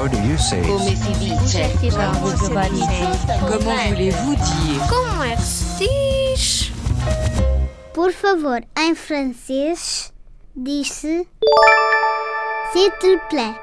How do you say? Come si dice? Comment voulez-vous dire? Como é que se diz? Por favor, em francês, diz-se S'il te plaît.